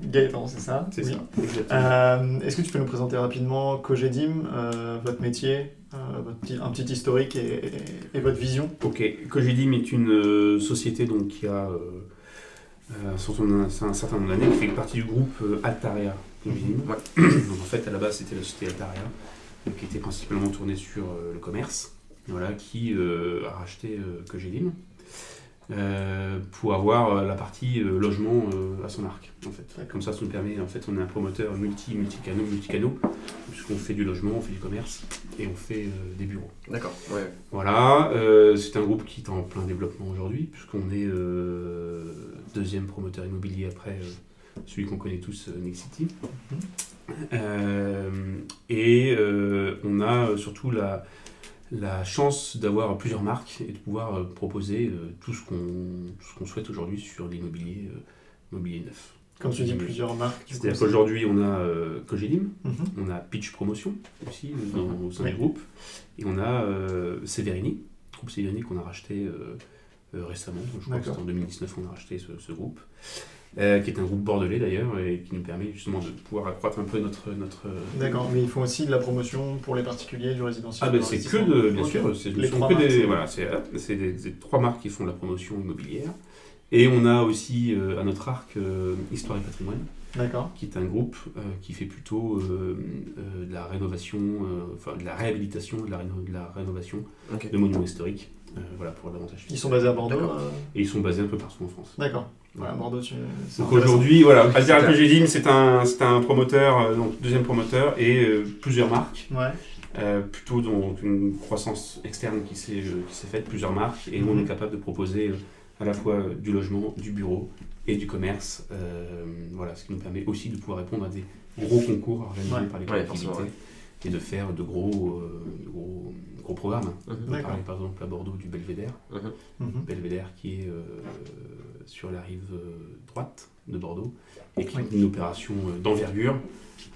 Gaëtan, c'est ça C'est Oui. ça. Euh, Est-ce que tu peux nous présenter rapidement Cogedim, euh, votre métier, euh, votre petit- un petit historique et, et- et votre vision? Ok, Cogedim est une société donc, qui a un, certain, nombre d'années, qui fait partie du groupe Altaria Cogedim. Donc, en fait, à la base, c'était la société Altaria, qui était principalement tournée sur euh, le commerce, voilà, qui euh, a racheté euh, Cogedim pour avoir la partie logement à son arc. En fait. Comme ça, ça nous permet, en fait, on est un promoteur multi, multi-canaux, multi-canaux, puisqu'on fait du logement, on fait du commerce et on fait des bureaux. D'accord, ouais. Voilà, c'est un groupe qui est en plein développement aujourd'hui, puisqu'on est deuxième promoteur immobilier après celui qu'on connaît tous, euh, Nexity. Euh, et euh, on a surtout la, la chance d'avoir plusieurs marques et de pouvoir proposer tout ce qu'on souhaite aujourd'hui sur l'immobilier immobilier neuf. Quand tu dis plusieurs marques, C'est-à-dire c'est- qu'aujourd'hui, on a euh, Cogedim, Mhm. on a Pitch Promotion aussi dans- au sein Oui. du groupe. Et on a euh, Severini, groupe Severini qu'on a racheté euh, récemment. Donc, je crois que en 2019 qu'on a racheté ce, ce groupe. Euh, qui est un groupe bordelais d'ailleurs et qui nous permet justement de pouvoir accroître un peu notre. notre D'accord, mais ils font aussi de la promotion pour les particuliers, du résidentiel. Ah ben c'est que de, bien sûr, c'est, des, voilà, c'est, c'est des, trois marques qui font de la promotion immobilière. Et on a aussi euh, à notre arc euh, Histoire et Patrimoine. Qui est un groupe euh, qui fait plutôt euh, euh, de la rénovation, euh, enfin de la réhabilitation, de la, réno- de la rénovation de monuments historiques, euh, voilà pour davantage. Ils sont basés à Bordeaux euh, Et ils sont basés un peu partout en France. D'accord. Voilà, Bordeaux, tu... Donc aujourd'hui, voilà, Altaria c'est un, c'est un promoteur, euh, donc deuxième promoteur, et euh, plusieurs marques. Ouais. Euh, plutôt donc une croissance externe qui s'est euh, faite, plusieurs marques, et nous, on Mhm. est capable de proposer euh, à la fois euh, du logement, du bureau et du commerce. euh, voilà, ce qui nous permet aussi de pouvoir répondre à des gros concours organisés Ouais. par les collectivités ouais. et de faire de gros, euh, de gros, gros programmes. Mhm. On peut D'accord. parler par exemple à Bordeaux du Belvédère, Mhm. Mhm. Belvédère qui est euh, sur la rive droite de Bordeaux et qui est une opération d'envergure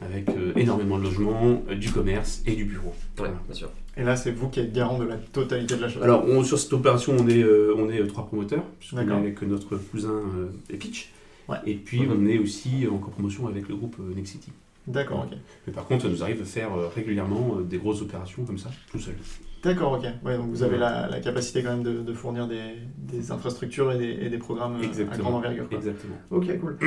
avec euh, énormément de logements, du commerce et du bureau. Ouais, Voilà. bien sûr. Et là, c'est vous qui êtes garant de la totalité de la chose. Alors, on- sur cette opération, on est, euh, on est euh, trois promoteurs, puisqu'on est D'accord. avec notre cousin euh, Epitch. Ouais. Et puis, on est aussi en copromotion avec le groupe euh, Nexity. D'accord, ok. Mais par contre, ça nous arrive de faire euh, régulièrement euh, des grosses opérations comme ça, tout seul. D'accord, ok. Ouais, donc vous avez la, la capacité quand même de, de fournir des, des infrastructures et des, et des programmes euh, à Exactement. grande envergure. quoi. Exactement. Ok, cool.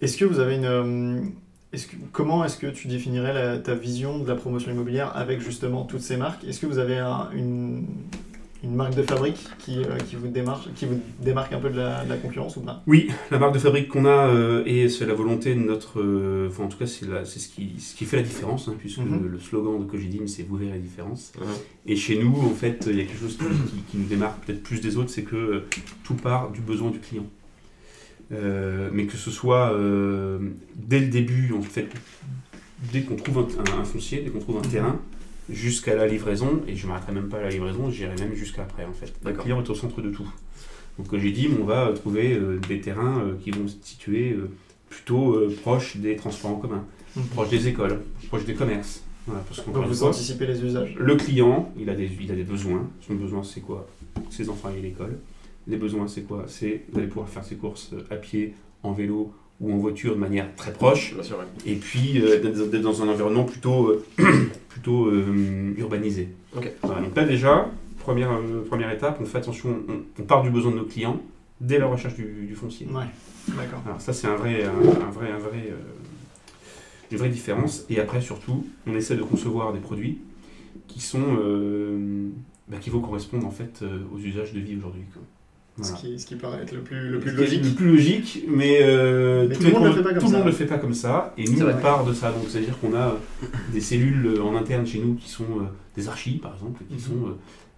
Est-ce que vous avez une. Que, comment est-ce que tu définirais la- ta vision de la promotion immobilière avec justement toutes ces marques? Est-ce que vous avez un- une, une marque de fabrique qui, euh, qui, vous démarque, qui vous démarque un peu de la, de la concurrence ou pas? Oui, la marque de fabrique qu'on a, euh, et c'est la volonté de notre. euh, Enfin, en tout cas, c'est ce qui, ce qui fait la différence, hein, puisque Mhm. le, le slogan de Cogidim, c'est Vous verrez la différence. Et chez nous, en fait, il y a quelque chose qui, nous démarque peut-être plus des autres, c'est que tout part du besoin du client. Euh, mais que ce soit euh, dès le début, en fait, dès qu'on trouve un, un- un foncier, dès qu'on trouve un Mhm. terrain, jusqu'à la livraison, et je ne m'arrêterai même pas à la livraison, j'irai même jusqu'à après, en fait. Le client est au centre de tout. Donc, comme j'ai dit, on va trouver euh, des terrains euh, qui vont se situer euh, plutôt euh, proches des transports en commun, proches des écoles, proches des commerces. Voilà, parce Donc vous anticipez les usages? le client, il a des, il a des besoins. Son besoin, c'est quoi? Ses enfants à l'école. Les besoins, c'est quoi? C'est d'aller pouvoir faire ses courses à pied, en vélo ou en voiture de manière très proche. Bien sûr, ouais. Et puis euh, d'être dans un environnement plutôt, euh, plutôt euh, urbanisé. Ok. Voilà, donc là déjà, première, euh, première étape, on fait attention, on, on part du besoin de nos clients dès la recherche du, du foncier. Ouais, d'accord. Alors ça c'est un vrai, un, un vrai, un vrai, euh, une vraie différence. Et après surtout, on essaie de concevoir des produits qui sont, euh, bah, qui vont correspondre en fait euh, aux usages de vie aujourd'hui. Ce, qui, ce qui paraît être le plus, le plus logique. Le plus logique, mais, euh, Mais tous tout le monde le pro- fait pas comme tout le fait pas comme ça. Et nous on vrai. part de ça. Donc c'est à dire qu'on a euh, des cellules euh, en interne chez nous qui sont euh, des archives par exemple, qui Mhm. sont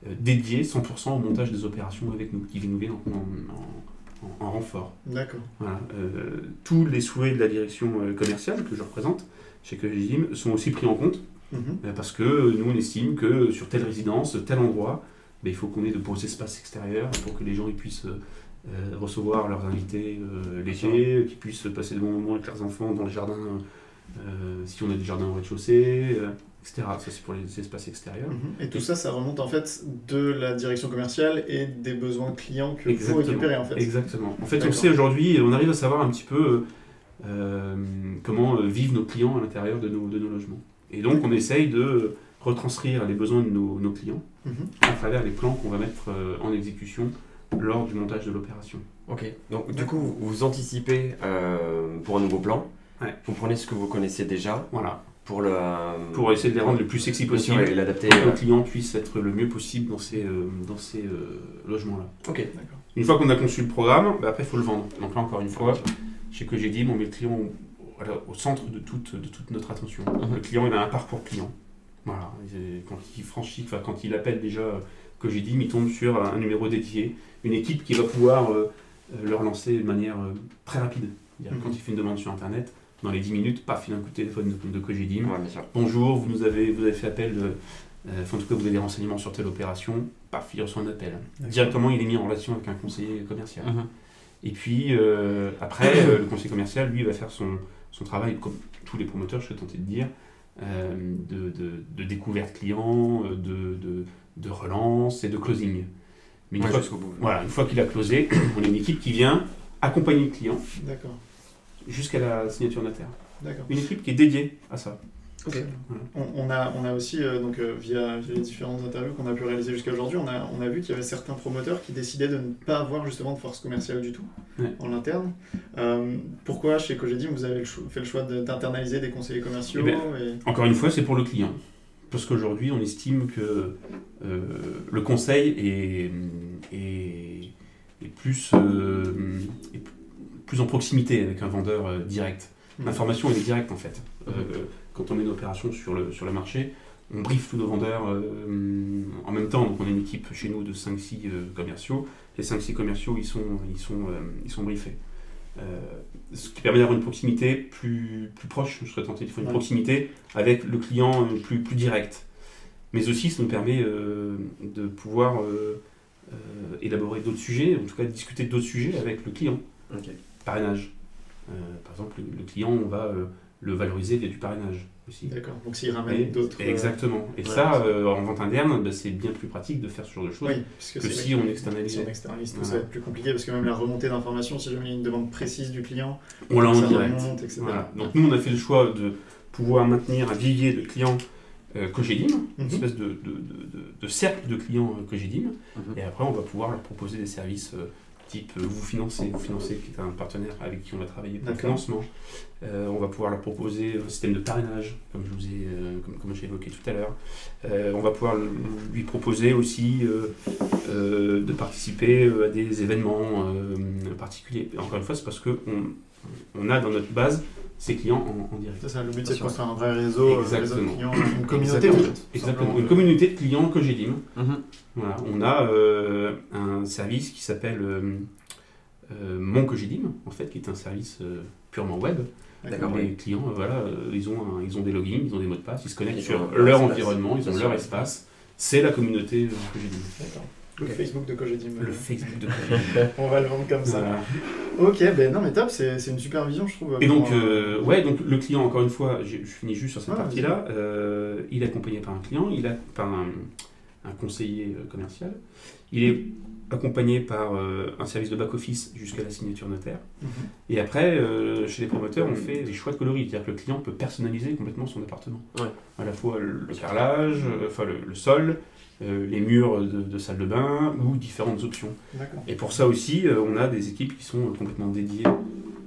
euh, dédiées 100% au montage des opérations avec nous, qui nous viennent en- en- en- en renfort. D'accord. Voilà, euh, tous les souhaits de la direction commerciale que je représente chez Cogedim sont aussi pris en compte Mhm. parce que nous on estime que sur telle résidence, tel endroit, ben, il faut qu'on ait de beaux espaces extérieurs pour que les gens ils puissent euh, euh, recevoir leurs invités euh, légers, qu'ils puissent passer de bons moments avec leurs enfants dans le jardin, euh, si on a des jardins au rez-de-chaussée, etc. Ça, c'est pour les espaces extérieurs. Mhm. Et tout ça, ça remonte en fait de la direction commerciale et des besoins clients que vous Exactement. récupérez en fait. Exactement. En fait, on sait aujourd'hui, on arrive à savoir un petit peu comment vivent nos clients à l'intérieur de nos, de nos logements. Et donc, on essaye de retranscrire les besoins de nos, nos clients Mhm. à travers les plans qu'on va mettre euh, en exécution lors du montage de l'opération. Ok. Donc du coup, vous, anticipez euh, pour un nouveau plan. Ouais. Vous prenez ce que vous connaissez déjà Voilà. pour le. Pour essayer de les rendre le plus sexy possible. et l'adapter. pour que euh, nos clients puissent être le mieux possible dans ces, euh, dans ces euh, logements-là. Ok. D'accord. Une fois qu'on a conçu le programme, bah après il faut le vendre. Donc là encore une fois, chez que j'ai dit, on met le client au, au centre de toute, de toute notre attention. Mhm. Le client il a un parcours client. Voilà. Quand il franchit, enfin, quand il appelle déjà euh, que j'ai dit, il tombe sur un numéro dédié, une équipe qui va pouvoir euh, euh, le relancer de manière euh, très rapide. Mhm. Quand il fait une demande sur internet, dans les 10 minutes, paf, il a un coup de téléphone de, de Cogedim. Ouais. Bonjour, vous nous avez, vous avez fait appel, de- euh, enfin, en tout cas vous avez des renseignements sur telle opération, paf, il reçoit un appel. Directement, il est mis en relation avec un conseiller commercial. Mhm. Et puis euh, après, euh, le conseiller commercial, lui, va faire son, son travail, comme tous les promoteurs, je serais tenté de dire, euh, de, de- de découverte client, euh, de, de- relance et de closing. Mais une, Ouais, fois, bout. voilà, une fois qu'il a closé, on a une équipe qui vient accompagner le client jusqu'à la signature notaire. Une équipe qui est dédiée à ça. On, on a, on a aussi, euh, donc, euh, via, via les différentes interviews qu'on a pu réaliser jusqu'à aujourd'hui, on a, on a vu qu'il y avait certains promoteurs qui décidaient de ne pas avoir justement de force commerciale du tout Ouais. en interne. Euh, pourquoi chez Cogedim vous avez le fait le choix de- d'internaliser des conseillers commerciaux Eh ben, et- Encore une fois, c'est pour le client. Parce qu'aujourd'hui, on estime que euh, le conseil est, est, est plus, est plus en proximité avec un vendeur direct. L'information, elle est directe en fait. Euh, quand on met une opération sur le, sur le marché, on briefe tous nos vendeurs euh, en même temps. Donc on a une équipe chez nous de 5-6 euh, commerciaux. Les 5-6 commerciaux, ils sont, ils sont, euh, ils sont briefés. Ce qui permet d'avoir une proximité plus, plus proche, je serais tenté de faire une Ouais. proximité avec le client plus, plus direct. Mais aussi, ça nous permet de pouvoir élaborer d'autres sujets, en tout cas discuter d'autres sujets avec le client. Parrainage. Par exemple, le, le client, on va le valoriser via du parrainage aussi. D'accord, donc s'ils Et- ramènent d'autres. euh, Exactement. Et ouais, ça, euh, en vente interne, bah, c'est bien plus pratique de faire ce genre de choses Oui, que c'est si on que externalisait. Si on externalise, tout, Voilà. ça va être plus compliqué parce que même la remontée d'informations, si jamais il y a une demande précise du client, On l'a en direct. remonte, etc. Voilà. Donc nous, on a fait le choix de pouvoir maintenir un vivier de clients euh, Cogedim, une Mhm. espèce de, de, de- de- de cercle de clients euh, Cogedim, Mhm. et après on va pouvoir leur proposer des services euh, type euh, vous financez, vous financez qui est un partenaire avec qui on a travaillé pour le financement. Euh, on va pouvoir leur proposer un système de parrainage, comme je vous ai, euh, comme, comme j'ai évoqué tout à l'heure. Euh, on va pouvoir lui proposer aussi de participer à des événements particuliers. Et encore une fois, c'est parce qu'on on a dans notre base ces clients en, en direct. C'est ça, le but c'est de construire un vrai réseau, euh, réseau de Exactement. clients, une communauté en fait. Exactement. Une communauté de clients que j'ai dit. Mhm. Voilà. On a euh, un service qui s'appelle euh, euh, Mon Cogedim, en fait, qui est un service euh, purement web. D'accord. Les clients, euh, voilà, ils, ont un- ils ont des logins, ils ont des mots de passe, ils se connectent Ils sur leur espace. environnement, ils ont leur espace. C'est la communauté euh, Cogedim. D'accord. Le Ok. Facebook de Cogedim. Le Facebook de Cogedim. On va le vendre comme ça. Voilà. Ok, ben non mais top, c'est c'est une super vision je trouve. Et donc, euh, ouais, donc le client, encore une fois, je finis juste sur cette Ouais, partie-là, euh, il est accompagné par un client, il est par un, un conseiller euh, commercial, il est accompagné par euh, un service de back-office jusqu'à la signature notaire. Mhm. Et après, euh, chez les promoteurs, on fait des choix de coloris, c'est-à-dire que le client peut personnaliser complètement son appartement. Ouais. À la fois le, carrelage, euh, enfin le, le sol, euh, les murs de, de salle de bain ou différentes options. Et pour ça aussi, on a des équipes qui sont complètement dédiées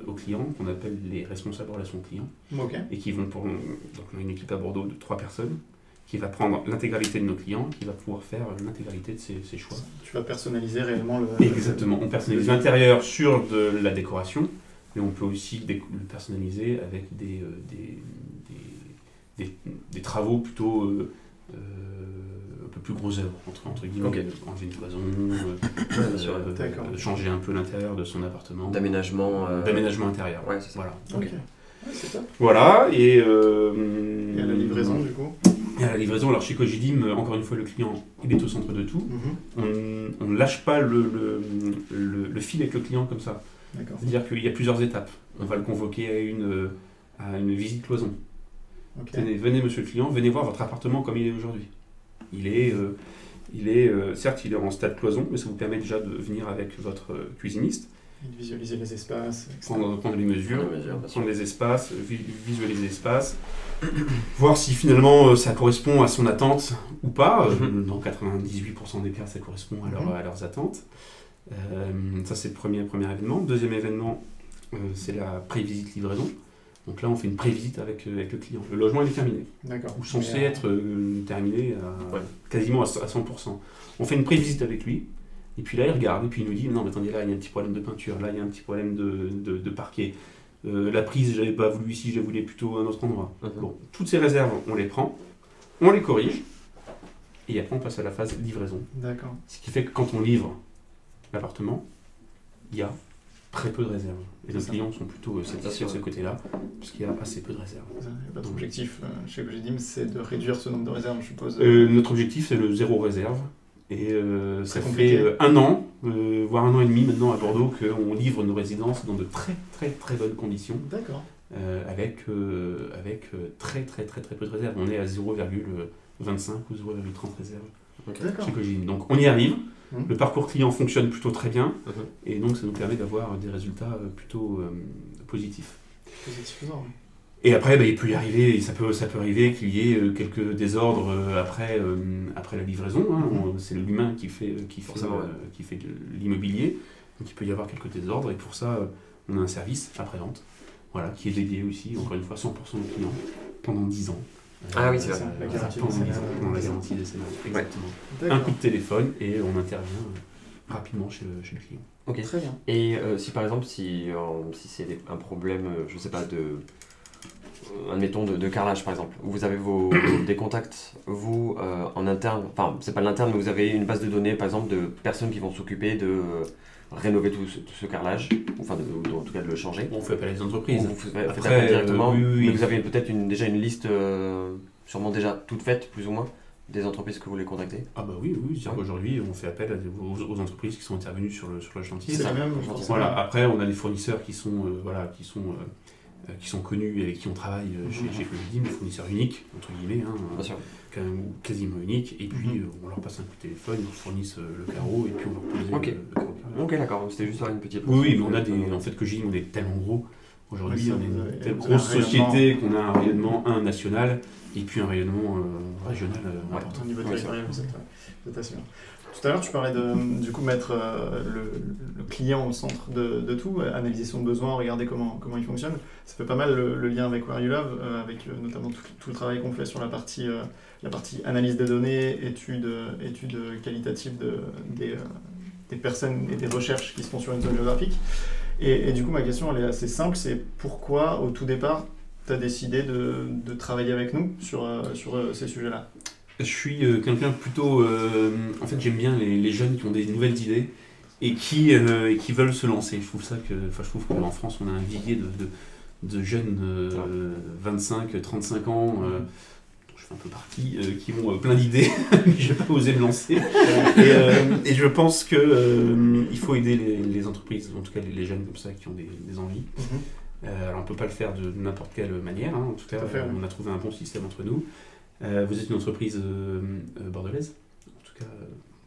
aux clients, qu'on appelle les responsables relations clients, et qui vont pour. Donc on a une équipe à Bordeaux de trois personnes qui va prendre l'intégralité de nos clients, qui va pouvoir faire l'intégralité de ses, ses choix. Tu vas personnaliser réellement le. Exactement. On personnalise l'intérieur sur de la décoration, mais on peut aussi le personnaliser avec des, euh, des, des, des- des travaux plutôt euh, euh, un peu plus gros œuvres, entre, entre guillemets, Ok. enlever une cloison, euh, euh, euh, changer un peu l'intérieur de son appartement, D'aménagement. euh, d'aménagement intérieur. Ouais, c'est ça. Voilà. Ouais, top. Voilà, et, euh, Et à la livraison du coup? Et à la livraison, alors chez Cogidim, euh, encore une fois, le client, il est au centre de tout. Mhm. On on ne lâche pas le, le, le- le fil avec le client comme ça. C'est-à-dire qu'il y a plusieurs étapes. On va le convoquer à une, euh, à une visite cloison. Tenez, venez, monsieur le client, venez voir votre appartement comme il est aujourd'hui. Il est, euh, il est euh, certes, il est en stade cloison, mais ça vous permet déjà de venir avec votre cuisiniste, de Visualiser les espaces, etc. prendre, prendre les mesures, Prendre les mesures, sûr. prendre les espaces, visualiser voir si finalement euh, ça correspond à son attente ou pas. Euh, Mhm. Dans 98% des cas, ça correspond à, leur- Mhm. à leurs attentes. Euh, ça, c'est le premier, premier événement. Deuxième événement, euh, c'est la pré-visite livraison. Donc là, on fait une pré-visite avec, euh, avec le client. Le logement, il est terminé. D'accord. Ou censé euh, être euh, terminé à, Ouais. quasiment à, à 100%. On fait une pré-visite avec lui. Et puis là, il regarde, et puis il nous dit Non, mais attendez, là, il y a un petit problème de peinture, là, il y a un petit problème de, de- de parquet. Euh, la prise, j'avais pas voulu ici, je la voulais plutôt à un autre endroit. Mhm. Bon, toutes ces réserves, on les prend, on les corrige, et après, on passe à la phase livraison. D'accord. Ce qui fait que quand on livre l'appartement, il y a très peu de réserves. Et les clients sont plutôt euh, satisfaits de ce côté-là, puisqu'il y a assez peu de réserves. Pas d'objectif euh, chez Cogidim, c'est de réduire ce nombre de réserves, je suppose. Euh, notre objectif, c'est le zéro réserve. Et euh, ça fait euh, un an, euh, voire un an et demi maintenant à Bordeaux, qu'on livre nos résidences dans de très très très bonnes conditions, D'accord. euh, avec, avec très très très très peu de réserves. On est à 0,25 ou 0,30 réserves D'accord. Cogidim. Donc on y arrive. Mhm. Le parcours client fonctionne plutôt très bien. Mhm. Et donc ça nous permet d'avoir des résultats plutôt positifs. Satisfaisant. oui. Et après, bah, il peut y arriver, ça peut, ça peut arriver qu'il y ait euh, quelques désordres euh, après, euh, après la livraison. hein. Mhm. On- C'est l'humain qui fait, qui fait, euh, qui fait de l'immobilier. Donc il peut y avoir quelques désordres. Et pour ça, on a un service après-vente voilà, qui est dédié aussi, encore une fois, 100% aux clients pendant 10 ans. Ah oui, c'est vrai. La garantie pendant décennale. 10 ans, pendant la garantie décennale. Exactement. Un coup de téléphone et on intervient rapidement chez le, chez le client. Ok. Très bien. Et euh, si par exemple, si, euh, si c'est des- un problème, je sais pas, de. Euh, Admettons de, de carrelage par exemple, vous avez vos, des contacts, vous euh, en interne, enfin c'est pas l'interne, mais vous avez une base de données par exemple de personnes qui vont s'occuper de euh, rénover tout ce, tout ce carrelage, ou enfin de- de- en tout cas de le changer. On fait appel à des entreprises. vous faites Après, faites appel directement, euh, oui, oui, oui. mais vous avez peut-être une, déjà une liste euh, sûrement déjà toute faite, plus ou moins, des entreprises que vous voulez contacter. Ah bah oui, oui, c'est-à-dire qu'aujourd'hui, on fait appel à des- aux, aux entreprises qui sont intervenues sur le, sur le chantier. C'est ça. la même. Voilà, après, on a des fournisseurs qui sont, euh, voilà, qui sont, euh, qui sont connus et avec qui on travaille euh, chez, chez Covidim, des fournisseurs uniques, entre guillemets, hein, Bien sûr. quand même, ou quasiment uniques, et puis Mhm. euh, on leur passe un coup de téléphone, ils nous fournissent euh, le carreau, et puis on leur pose Ok. le, le carreau. Ok, d'accord, c'était juste une petite. Oui, oui, mais on a des. En fait, on est tellement gros. Aujourd'hui, Oui, on est une telle grosse société qu'on a un rayonnement, un national, et puis un rayonnement euh, régional euh, Ouais, important. au niveau territorial, vous êtes, euh, Tout à l'heure, tu parlais de du coup mettre euh, le, client au centre de, de tout, euh, analyser son besoin, regarder comment, comment il fonctionne. Ça fait pas mal le, lien avec Where You Love, euh, avec notamment tout, le travail qu'on fait sur la partie, la partie analyse des données, études, études qualitatives de, des, des personnes et des recherches qui se font sur une zone géographique. Et, du coup, ma question, elle est assez simple, c'est pourquoi au tout départ, tu as décidé de, de travailler avec nous sur, sur ces sujets-là? Je suis euh, quelqu'un plutôt. euh, en fait, j'aime bien les, les jeunes qui ont des nouvelles idées et qui, euh, et qui veulent se lancer. Je trouve ça que. Enfin, je trouve qu'en France, on a un vivier de, de, de jeunes euh, 25, 35 ans. euh, dont je fais un peu partie, euh, qui ont plein d'idées, mais je n'ai pas osé me lancer. Et, et je pense que euh, il faut aider les, les entreprises, en tout cas les, les jeunes comme ça qui ont des, des envies. Mhm. Alors on ne peut pas le faire de n'importe quelle manière, hein. en tout cas Tout fait, on a trouvé un bon système entre nous. Euh, vous êtes une entreprise euh, euh, bordelaise, en tout cas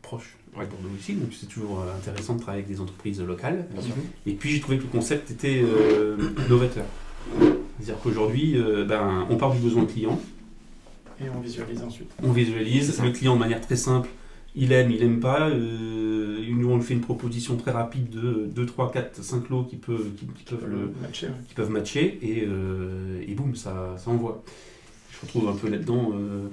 proche de. Bordeaux aussi, donc c'est toujours intéressant de travailler avec des entreprises locales. Bien sûr. Et puis j'ai trouvé que le concept était novateur. C'est-à-dire qu'aujourd'hui, ben, on part du besoin client, Et on visualise ensuite. on visualise le client de manière très simple. Il aime, il aime pas. Euh, nous, on lui fait une proposition très rapide de 2, 3, 4, 5 lots qui peuvent, qui, qui peuvent le, matcher. ouais. qui peuvent matcher et, euh, et boum, ça, ça envoie. Je retrouve un peu là-dedans euh,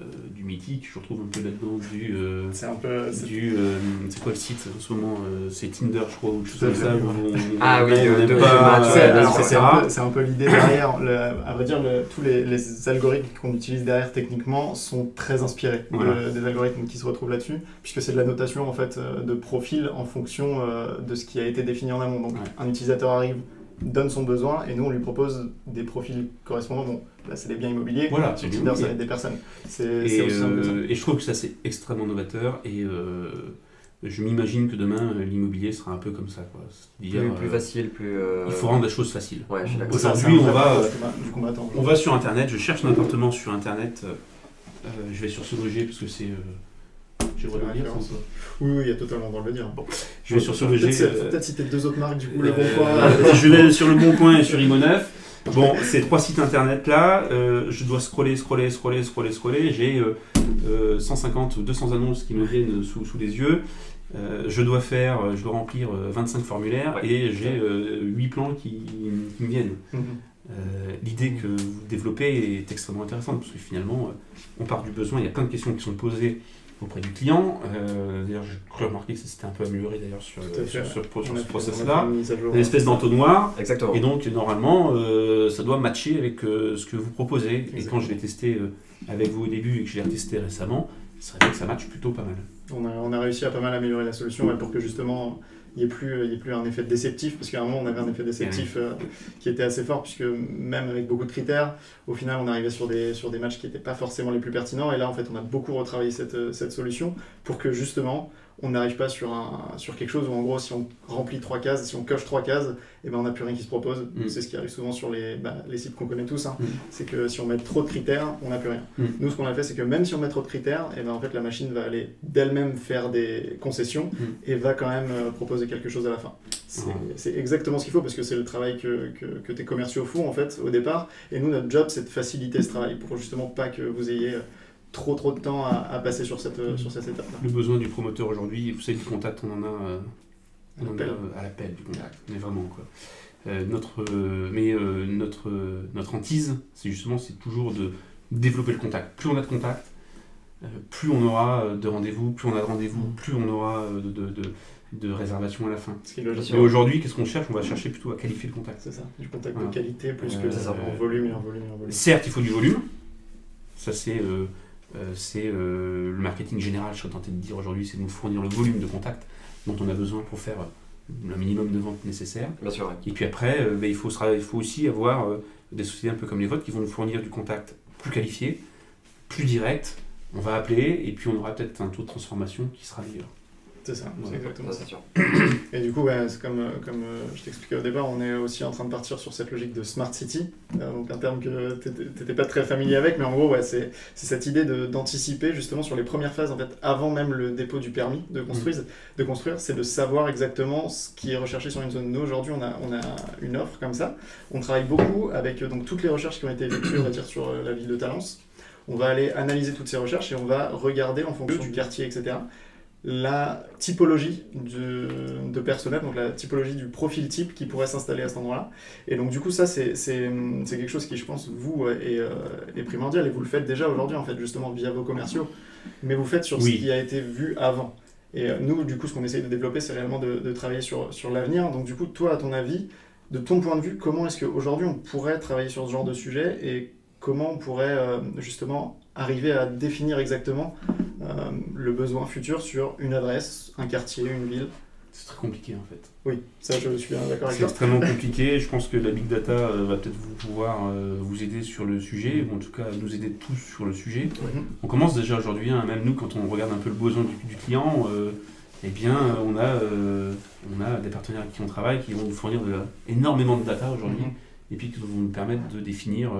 euh, du mythique, je retrouve un peu là-dedans du. euh, C'est un peu. c'est- du euh, c'est quoi le site en ce moment euh, C'est Tinder, je crois, ou quelque chose comme ça. où on- Ah oui, on de- aime de- pas, de match, euh, C'est ouais, alors, bien c'est sûr. un, peu- c'est un peu l'idée derrière. Le- à vrai dire, le- tous les, les algorithmes qu'on utilise derrière techniquement sont très inspirés de- des algorithmes qui se retrouvent là-dessus, puisque c'est de la notation en fait euh, de profil en fonction euh, de ce qui a été défini en amont. Donc Ouais. un utilisateur arrive, donne son besoin, et nous on lui propose des profils correspondants. Bon, là c'est des biens immobiliers. Voilà, sur c'est Tinder, ça immobilier. va être des personnes. C'est c'est Et, aussi simple que ça. euh, et je trouve que ça c'est extrêmement novateur et, euh, je m'imagine que demain, l'immobilier sera un peu comme ça. Quoi. C'est-à-dire, Plus, plus euh, facile, plus. euh, il faut rendre la chose facile. Ouais, je suis d'accord. Aujourd'hui, on va, euh. On va sur Internet, je cherche un appartement sur Internet. je vais sur Sologer parce que c'est. J'ai le droit de le dire, ça. Oui, oui, il y a totalement le droit de le dire. Bon, Je vais sur peut-être faut euh, peut-être citer deux autres marques, du coup, le bon coin. je vais sur le Bon Coin et sur Imo9. Bon, ces trois sites internet là, euh, je dois scroller, scroller, scroller, scroller, scroller. J'ai euh, euh, 150 ou 200 annonces qui me viennent sous, sous les yeux. Euh, je dois faire, je dois remplir euh, 25 formulaires Ouais. et j'ai 8 plans qui, qui me viennent. Mhm. Euh, L'idée que vous développez est extrêmement intéressante parce que finalement, euh, on part du besoin. Il y a plein de questions qui sont posées auprès du client. Euh, d'ailleurs, j'ai cru remarquer que ça s'était un peu amélioré d'ailleurs sur, sur, ce process-là. une. Une espèce d'entonnoir. Exactement. Et donc, normalement, euh, ça doit matcher avec euh, ce que vous proposez. Et quand je l'ai testé euh, avec vous au début et que je l'ai retesté récemment, c'est vrai que ça matche plutôt pas mal. On a, on a réussi à pas mal améliorer la solution ouais, pour que justement il n'y ait, plus- plus un effet déceptif, parce qu'à un moment on avait un effet déceptif euh, qui était assez fort, puisque même avec beaucoup de critères, au final on arrivait sur des, sur des matchs qui n'étaient pas forcément les plus pertinents, et là en fait on a beaucoup retravaillé cette, euh, cette solution pour que justement on n'arrive pas sur, un, sur quelque chose où en gros si on remplit trois cases, si on coche trois cases, et ben on n'a plus rien qui se propose. Mm. C'est ce qui arrive souvent sur les, bah, les sites qu'on connaît tous, hein. Mm. c'est que si on met trop de critères, on n'a plus rien. Mm. Nous ce qu'on a fait c'est que même si on met trop de critères, et ben en fait la machine va aller d'elle-même faire des concessions et va quand même euh, proposer quelque chose à la fin. C'est exactement ce qu'il faut parce que c'est le travail que, que, que tes commerciaux font en fait au départ. Et nous, notre job, c'est de faciliter ce travail pour justement pas que vous ayez euh, trop trop de temps à, à passer sur cette, euh, sur cette étape-là. Le besoin du promoteur aujourd'hui, vous savez, du contact, on en a, euh, on en a, euh, à l'appel du contact. Mais vraiment, quoi. Euh, notre, euh, mais euh, notre, euh, notre hantise, c'est justement c'est toujours de développer le contact. Plus on a de contact, euh, plus on aura de rendez-vous, plus on a de rendez-vous, plus on aura de, de, de, de réservations à la fin. Ce qui est logique. Mais aujourd'hui, qu'est-ce qu'on cherche? On va chercher plutôt à qualifier le contact. C'est ça, du contact Voilà. de qualité plus Euh, que c'est ça. en volume et en volume et en volume. Certes, il faut du volume. Ça, c'est euh, c'est, euh, le marketing général, je serais tenté de dire aujourd'hui, c'est de nous fournir le volume de contacts dont on a besoin pour faire euh, le minimum de ventes nécessaires. Bien sûr. Et puis après, euh, ben, il, faut, il faut aussi avoir euh, des sociétés un peu comme les vôtres qui vont nous fournir du contact plus qualifié, plus direct. On va appeler et puis on aura peut-être un taux de transformation qui sera meilleur. C'est ça, c'est exactement Ça. Et du coup, ouais, comme, euh, comme euh, je t'expliquais au départ, on est aussi en train de partir sur cette logique de smart city, Euh, donc un terme que tu n'étais pas très familier avec, mais en gros, ouais, c'est cette idée d'anticiper justement sur les premières phases, en fait, avant même le dépôt du permis de construire, de construire c'est de savoir exactement ce qui est recherché sur une zone. Nous, aujourd'hui, on a, on a une offre comme ça. On travaille beaucoup avec donc, toutes les recherches qui ont été effectuées, on va dire, sur la ville de Talence. On va aller analyser toutes ces recherches et on va regarder en fonction du quartier, etc la typologie de, de personnel, donc la typologie du profil type qui pourrait s'installer à cet endroit-là. Et donc du coup, ça, c'est quelque chose qui, je pense, vous, euh, est, euh, est primordial, et vous le faites déjà aujourd'hui, en fait, justement, via vos commerciaux, mais vous faites sur Oui. ce qui a été vu avant. Et euh, nous, du coup, ce qu'on essaye de développer, c'est réellement de, de travailler sur, sur l'avenir. Donc du coup, toi, à ton avis, de ton point de vue, comment est-ce qu'aujourd'hui on pourrait travailler sur ce genre de sujet, et comment on pourrait euh, justement arriver à définir exactement euh, le besoin futur sur une adresse, un quartier, une ville. C'est très compliqué en fait. Oui, ça je suis d'accord avec C'est extrêmement compliqué. Je pense que la big data euh, va peut-être vous pouvoir euh, vous aider sur le sujet, ou en tout cas nous aider tous sur le sujet. Mhm. On commence déjà aujourd'hui, hein, même nous, quand on regarde un peu le besoin du, du client, eh bien, on a, on a des partenaires avec qui on travaille qui vont nous fournir de, énormément de data aujourd'hui, Mhm. et puis qui vont nous permettre de définir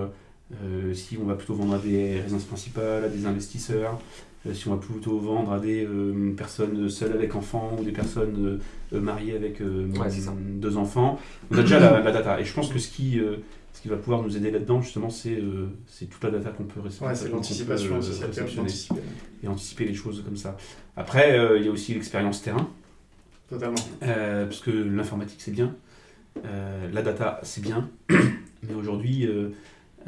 euh, si on va plutôt vendre à des résidences principales, à des investisseurs, euh, si on va plutôt vendre à des euh, personnes seules avec enfants ou des personnes mariées avec euh, Ouais, deux enfants. On a déjà la, la data. Et je pense que ce qui, euh, ce qui va pouvoir nous aider là-dedans, justement, c'est euh, c'est toute la data qu'on peut réceptionner. Ouais, c'est l'anticipation aussi, d'anticiper. et anticiper les choses comme ça. Après, euh, il y a aussi l'expérience terrain, Totalement. euh, parce que l'informatique c'est bien, euh, la data c'est bien, mais aujourd'hui,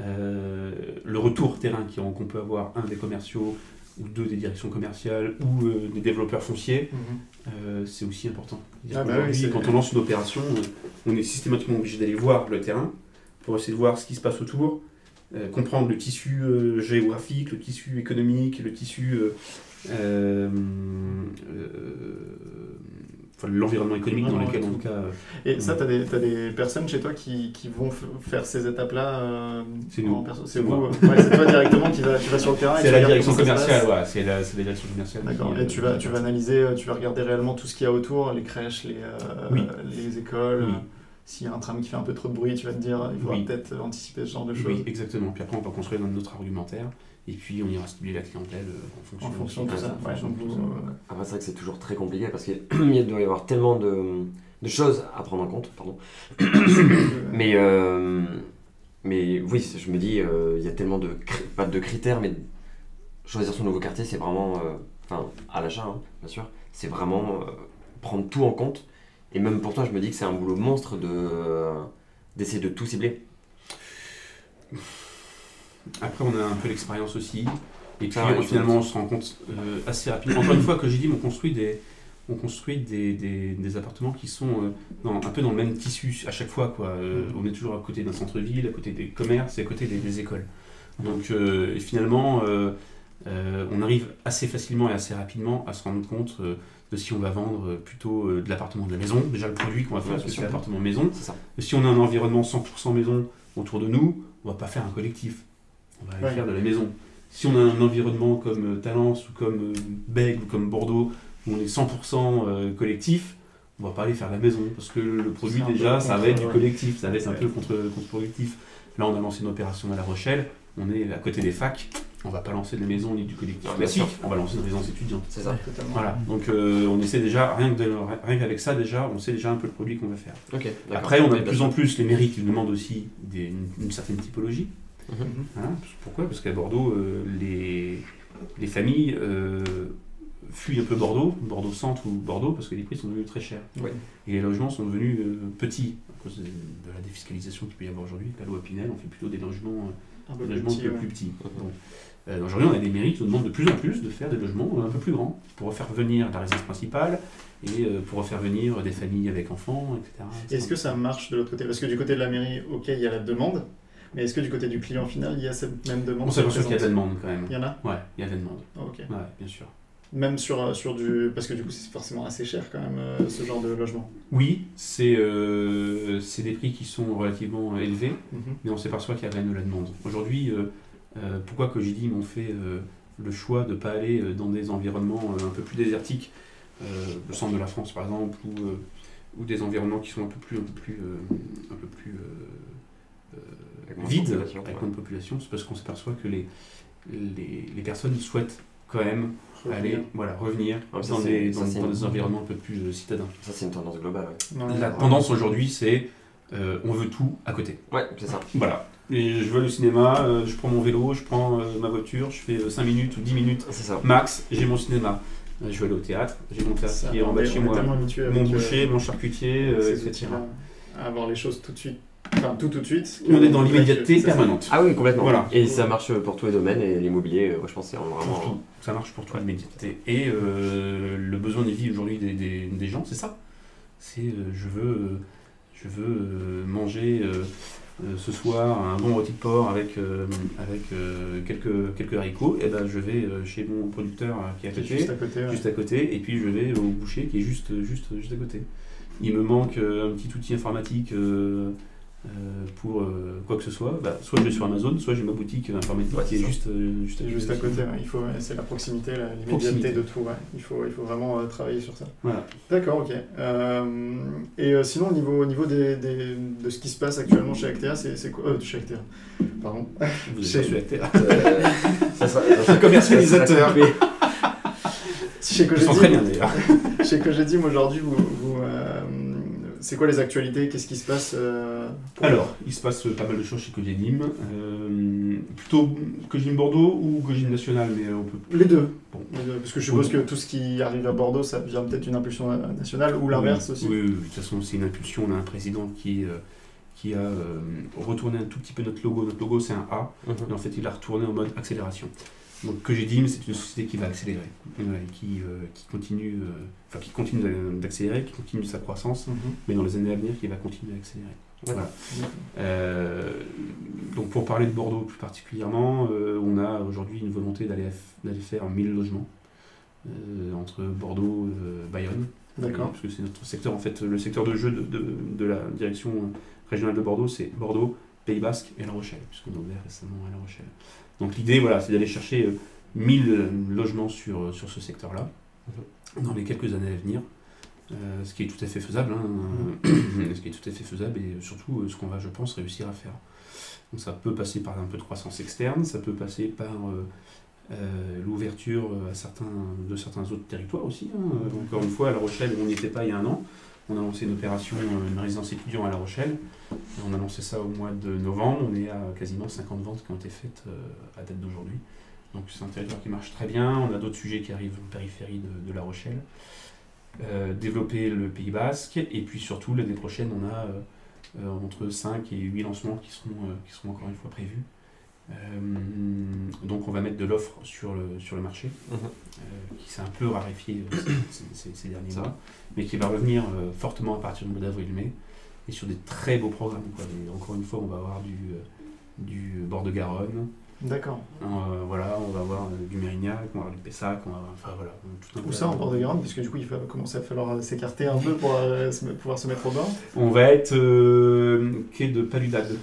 euh, le retour terrain qu'on peut avoir, un des commerciaux, ou deux des directions commerciales, ou euh, des développeurs fonciers, Mhm. euh, c'est aussi important. Ah bah oui, quand on lance une opération, on est systématiquement obligé d'aller voir le terrain pour essayer de voir ce qui se passe autour, comprendre le tissu géographique, le tissu économique, le tissu enfin, l'environnement économique dans Ouais, lequel, ouais, en tout. tout cas, euh, Et ça, tu as, des personnes chez toi qui, qui vont faire ces étapes-là euh, C'est nous. C'est moi. ouais, C'est toi directement qui va, tu vas sur le terrain et c'est tu la regardes direction comment ça se commerciale, voilà, c'est la, c'est la direction commerciale. D'accord. Et euh, tu vas, tu vas analyser, tu vas regarder réellement tout ce qu'il y a autour, les crèches, les, euh, Oui. les écoles. Oui. S'il y a un tram qui fait un peu trop de bruit, tu vas te dire, il faudra Oui. peut-être anticiper ce genre de choses. Oui, exactement. Puis après, on va construire notre argumentaire. Et puis, on ira stimuler la clientèle euh, en fonction, En fonction de tout aussi, ça. Ouais, fonction donc de tout vous, ça. euh, Après, c'est vrai que c'est toujours très compliqué parce qu'il il doit y avoir tellement de, de choses à prendre en compte. Pardon. Mais, euh, mais oui, je me dis, euh, il y a tellement de, pas de critères, mais choisir son nouveau quartier, c'est vraiment, euh, enfin, à l'achat, hein, bien sûr, c'est vraiment euh, prendre tout en compte. Et même pour toi, je me dis que c'est un boulot monstre de euh, d'essayer de tout cibler. Après, on a un peu l'expérience aussi. Et puis, Ah finalement, me on se rend compte euh, assez rapidement. Encore une fois, que j'ai dit, on construit des, on construit des, des, des appartements qui sont euh, dans, un peu dans le même tissu à chaque fois. Quoi. Euh, Mhm. On est toujours à côté d'un centre-ville, à côté des commerces et à côté des, des écoles. Donc, euh, et finalement, on arrive assez facilement et assez rapidement à se rendre compte de si on va vendre plutôt de l'appartement de la maison. Déjà, le produit qu'on va faire, Ouais, c'est l'appartement maison. Ça. Si on a un environnement 100% maison autour de nous, on va pas faire un collectif. On va aller Ouais. faire de la maison. Si on a un environnement comme euh, Talence ou comme euh, Bègue ou comme Bordeaux, où on est 100% euh, collectif, on va pas aller faire la maison. Parce que le produit, déjà, ça contre- va être du ouais. collectif, ça va être un Ouais. peu contre, contre-productif. Là, on a lancé une opération à La Rochelle, on est à côté des facs, on va pas lancer de la maison ni du collectif classique, on va lancer une résidence étudiante. C'est ça. Totalement. Voilà, donc euh, on essaie déjà, rien qu'avec ça déjà, on sait déjà un peu le produit qu'on va faire. Après, on a de plus en plus les mairies qui demandent aussi des- une, une certaine typologie. Mhm. Hein, pourquoi? Parce qu'à Bordeaux, euh, les, les familles euh, fuient un peu Bordeaux, Bordeaux centre ou Bordeaux, parce que les prix sont devenus très chers. Oui. Et les logements sont devenus euh, petits, à cause de, de la défiscalisation qu'il peut y avoir aujourd'hui. La loi Pinel, on fait plutôt des logements, Un peu des plus logements petit, un peu ouais. plus petits. Mhm. Bon. Euh, aujourd'hui, on a des mairies qui nous demandent de plus en plus de faire des logements un peu plus grands, pour faire venir la résidence principale et euh, pour faire venir des familles avec enfants, etc. Est-ce que ça marche de l'autre côté? Parce que du côté de la mairie, ok, il y a la demande, mais est-ce que du côté du client final, il y a cette même demande On s'aperçoit qu'il y a de la présente demande quand même. Il y en a Ouais, il y a de la demande. Ah, Ok. Ouais, bien sûr. Même sur, euh, sur du. Parce que du coup, c'est forcément assez cher quand même, euh, ce genre de logement. Oui, c'est euh, c'est des prix qui sont relativement élevés, Mhm. mais on s'aperçoit qu'il y a quand même de la demande. Aujourd'hui, euh, pourquoi que j'ai dit m'ont fait le choix de ne pas aller dans des environnements un peu plus désertiques, le centre de la France par exemple, ou, ou des environnements qui sont un peu plus, un peu plus, un peu plus euh, Avec moins de vides, population, avec moins de population, c'est parce qu'on s'aperçoit que les, les, les personnes souhaitent quand même aller voilà, revenir ça, dans, des, dans, des environnements un peu plus euh, citadins. Ça, c'est une tendance globale. Ouais, Ouais, La tendance aujourd'hui, c'est euh, on veut tout à côté. ouais c'est ça. Voilà. Et je vais au cinéma, euh, je prends mon vélo, je prends euh, ma voiture, je fais 5 minutes ou 10 minutes ça. max, j'ai mon cinéma. Je vais aller au théâtre, j'ai mon théâtre qui est en bas de chez moi. Mon euh, boucher, mon charcutier, euh, etc. à avoir les choses tout de suite. Enfin, tout tout de suite. On est dans l'immédiateté permanente. Ah oui, complètement. Voilà. Et ça marche pour tous les domaines et l'immobilier, euh, moi, je pense, c'est vraiment. Ça marche pour tout l'immédiateté. Et euh, le besoin de vie aujourd'hui des, des- des gens, c'est ça. C'est euh, je veux, je veux euh, manger ce soir un bon rôti de porc avec, euh, avec euh, quelques, quelques haricots. Et ben je vais euh, chez mon producteur euh, qui est à côté, juste à côté. ouais. juste à côté, et puis je vais au boucher qui est juste, juste, juste à côté. Il me manque euh, un petit outil informatique pour euh, quoi que ce soit. Bah, soit je vais sur Amazon, soit j'ai ma boutique informatique Ouais, qui est ça. juste, euh, juste, C'est juste à côté, il faut, c'est la proximité, la- l'immédiateté de tout. ouais. Il, faut, il faut vraiment euh, travailler sur ça. Voilà. D'accord, ok. Euh, et euh, sinon, au niveau, au niveau des, des- de ce qui se passe actuellement chez Actea, c'est c'est quoi euh, Chez Actea, pardon. Vous Chez-. Euh, ça sera- ça sera- Commercialisateur. ça sera. Chez d'ailleurs. chez Cogedim aujourd'hui, vous, vous, euh, c'est quoi les actualités? Qu'est-ce qui se passe euh, Alors, il se passe pas mal de choses chez Cogedim. Euh, plutôt Cogedim Bordeaux ou Cogedim National, mais euh, on peut. Les deux. Bon. Les deux, Parce que je suppose que tout ce qui arrive à Bordeaux, ça vient peut-être d'une impulsion euh, nationale ou l'inverse Oui, aussi. Oui, oui, de toute façon, c'est une impulsion. On a un président qui, euh, qui a euh, retourné un tout petit peu notre logo. Notre logo, c'est un A. Mhm. Et en fait, il a retourné en mode accélération. Donc, Cogedim, c'est une société qui va accélérer, voilà, qui, euh, qui continue, euh, enfin, qui continue d'a- d'accélérer, qui continue sa croissance, Mhm. mais dans les années à venir, qui va continuer à accélérer. D'accord. Euh, donc pour parler de Bordeaux plus particulièrement, euh, on a aujourd'hui une volonté d'aller faire 1000 logements euh, entre Bordeaux et Bayonne. D'accord. Parce que c'est notre secteur, en fait, le secteur de jeu de, de- de la direction régionale de Bordeaux, c'est Bordeaux, Pays Basque et La Rochelle, puisqu'on a ouvert récemment à La Rochelle. Donc l'idée, voilà, c'est d'aller chercher euh, 1000 logements sur, euh, sur ce secteur-là, dans les quelques années à venir. Euh, ce qui est tout à fait faisable, hein, ce qui est tout à fait faisable et surtout euh, ce qu'on va, je pense, réussir à faire. Donc ça peut passer par un peu de croissance externe, ça peut passer par euh, euh, l'ouverture à certains, de certains autres territoires aussi. hein. Euh, Encore une fois, à La Rochelle, où on n'y était pas il y a un an, on a lancé une opération, euh, une résidence étudiant à La Rochelle. On a lancé ça au mois de novembre. On est à quasiment 50 ventes qui ont été faites euh, à date d'aujourd'hui. Donc c'est un territoire qui marche très bien. On a d'autres sujets qui arrivent en périphérie de, La Rochelle. Euh, développer le Pays Basque. Et puis surtout, l'année prochaine, on a entre 5 et 8 lancements qui seront, qui seront encore une fois prévus. Euh, donc on va mettre de l'offre sur le, sur le marché, Mhm. euh, qui s'est un peu raréfié euh, ces, ces- ces derniers Ça mois, mais qui va revenir euh, fortement à partir du mois d'avril-mai, et sur des très beaux programmes. quoi. Et encore une fois, on va avoir du, du bord de Garonne, D'accord. euh, voilà, on va avoir euh, du Mérignac, on va avoir du Pessac, on va avoir, enfin voilà, tout un ça, en bord de Garonne Parce que du coup, il va commencer à falloir s'écarter un peu pour euh, se pouvoir se mettre au bord? On va être euh, quai de Paludade.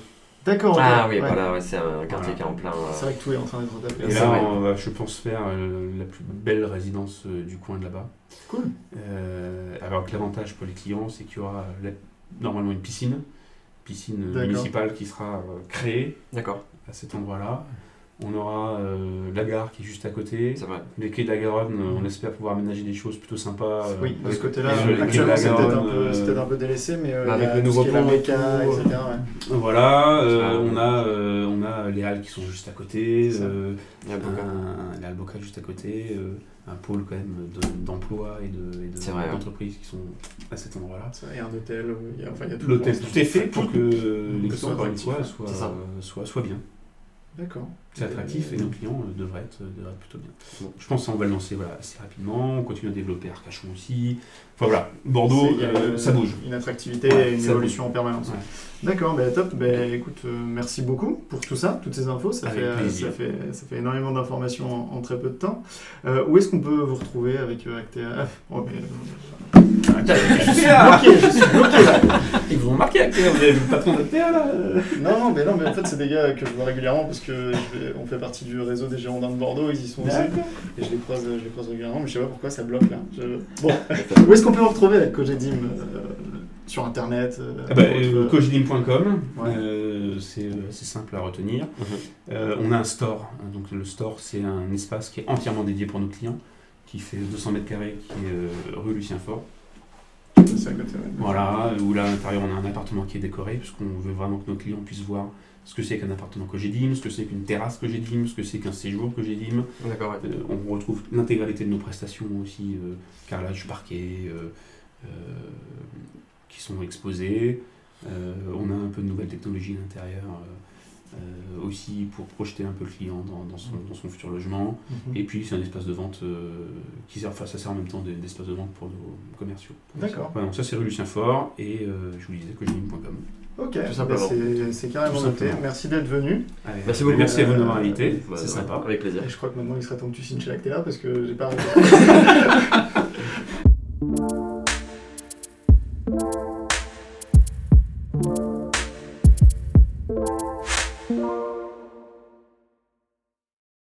D'accord. Ah oui, Ouais. voilà, ouais, c'est un quartier Voilà. qui est en plein. euh, C'est vrai que tout est en train d'être tapé. Et là, vrai. on va, je pense, faire euh, la plus belle résidence euh, du coin de là-bas. Cool. Euh, alors que l'avantage pour les clients, c'est qu'il y aura la- normalement une piscine, piscine municipale qui sera euh, créée à cet endroit-là. On aura euh, la gare qui est juste à côté. c'est vrai. Les quais de la Garonne, euh, on espère pouvoir aménager des choses plutôt sympas. euh, Oui, de ce côté-là, actuellement, c'est peut-être un, peu- délaissé, mais euh, avec le nouveau pont etc. ouais. Voilà, on, a, euh, on a les halles qui sont juste à côté, Ça. euh, Il y a beaucoup. un, les halles Boca juste à côté, euh, un pôle quand même de- d'emploi et de- et de- d'entreprises qui sont à cet endroit-là. Il y a un hôtel, il y a, enfin, il y a tout. L'hôtel, tout est fait pour que soit encore une fois, soient, soient bien. D'accord. C'est attractif et Euh, nos clients euh, devraient, être, devraient être plutôt bien. Bon. Je pense qu'on va le lancer voilà, assez rapidement, on continue à développer Arcachon aussi. Enfin voilà, Bordeaux, euh, ça bouge. Une attractivité Ouais, et une évolution en permanence. Ouais. D'accord, bah, top. Bah, écoute, euh, merci beaucoup pour tout ça, toutes ces infos. Ça, fait, euh, ça, fait, ça fait énormément d'informations en, en très peu de temps. Euh, où est-ce qu'on peut vous retrouver avec euh, Actea? Oh, mais, euh, Je suis là bloqué, je suis bloqué là. Ils vous ont marqué Actea, vous avez le patron d'Actea là Euh, Non, non, mais non, mais en fait, c'est des gars que je vois régulièrement parce que je vais- on fait partie du réseau des Girondins de Bordeaux, ils y sont aussi. Et je les croise, je les croise régulièrement, mais je sais pas pourquoi ça bloque là. Je- Bon, où est-ce qu'on peut vous retrouver avec Cogedim euh, Sur internet euh, Ah bah, euh, cogedim.com, Ouais. euh, c'est assez simple à retenir. Mhm. Euh, on a un store, hein, donc le store c'est un espace qui est entièrement dédié pour nos clients, qui fait 200 mètres carrés, qui est euh, rue Lucien Fort. Voilà, où là à l'intérieur on a un appartement qui est décoré, puisqu'on veut vraiment que nos clients puissent voir ce que c'est qu'un appartement Cogedim, ce que c'est qu'une terrasse Cogedim, ce que c'est qu'un séjour Cogedim. D'accord, ouais. Euh, on retrouve l'intégralité de nos prestations aussi, euh, carrelage, parquet, euh, qui sont exposées. On a un peu de nouvelles technologies à l'intérieur euh, aussi pour projeter un peu le client dans, dans son, dans son futur logement. Mhm. Et puis c'est un espace de vente euh, qui sert, enfin ça sert en même temps d'e- d'espace de vente pour nos commerciaux. D'accord. Voilà, donc ça c'est rue Lucien Fort et euh, je vous disais cogedim.com. Ok, bah, c'est c'est carrément noté. Merci d'être venu. Allez, Merci beaucoup. Merci à vous de m'avoir Euh, invité, c'est ouais, sympa. Avec plaisir. Et je crois que maintenant il serait temps que tu signes chez Actea parce que j'ai pas arrêté.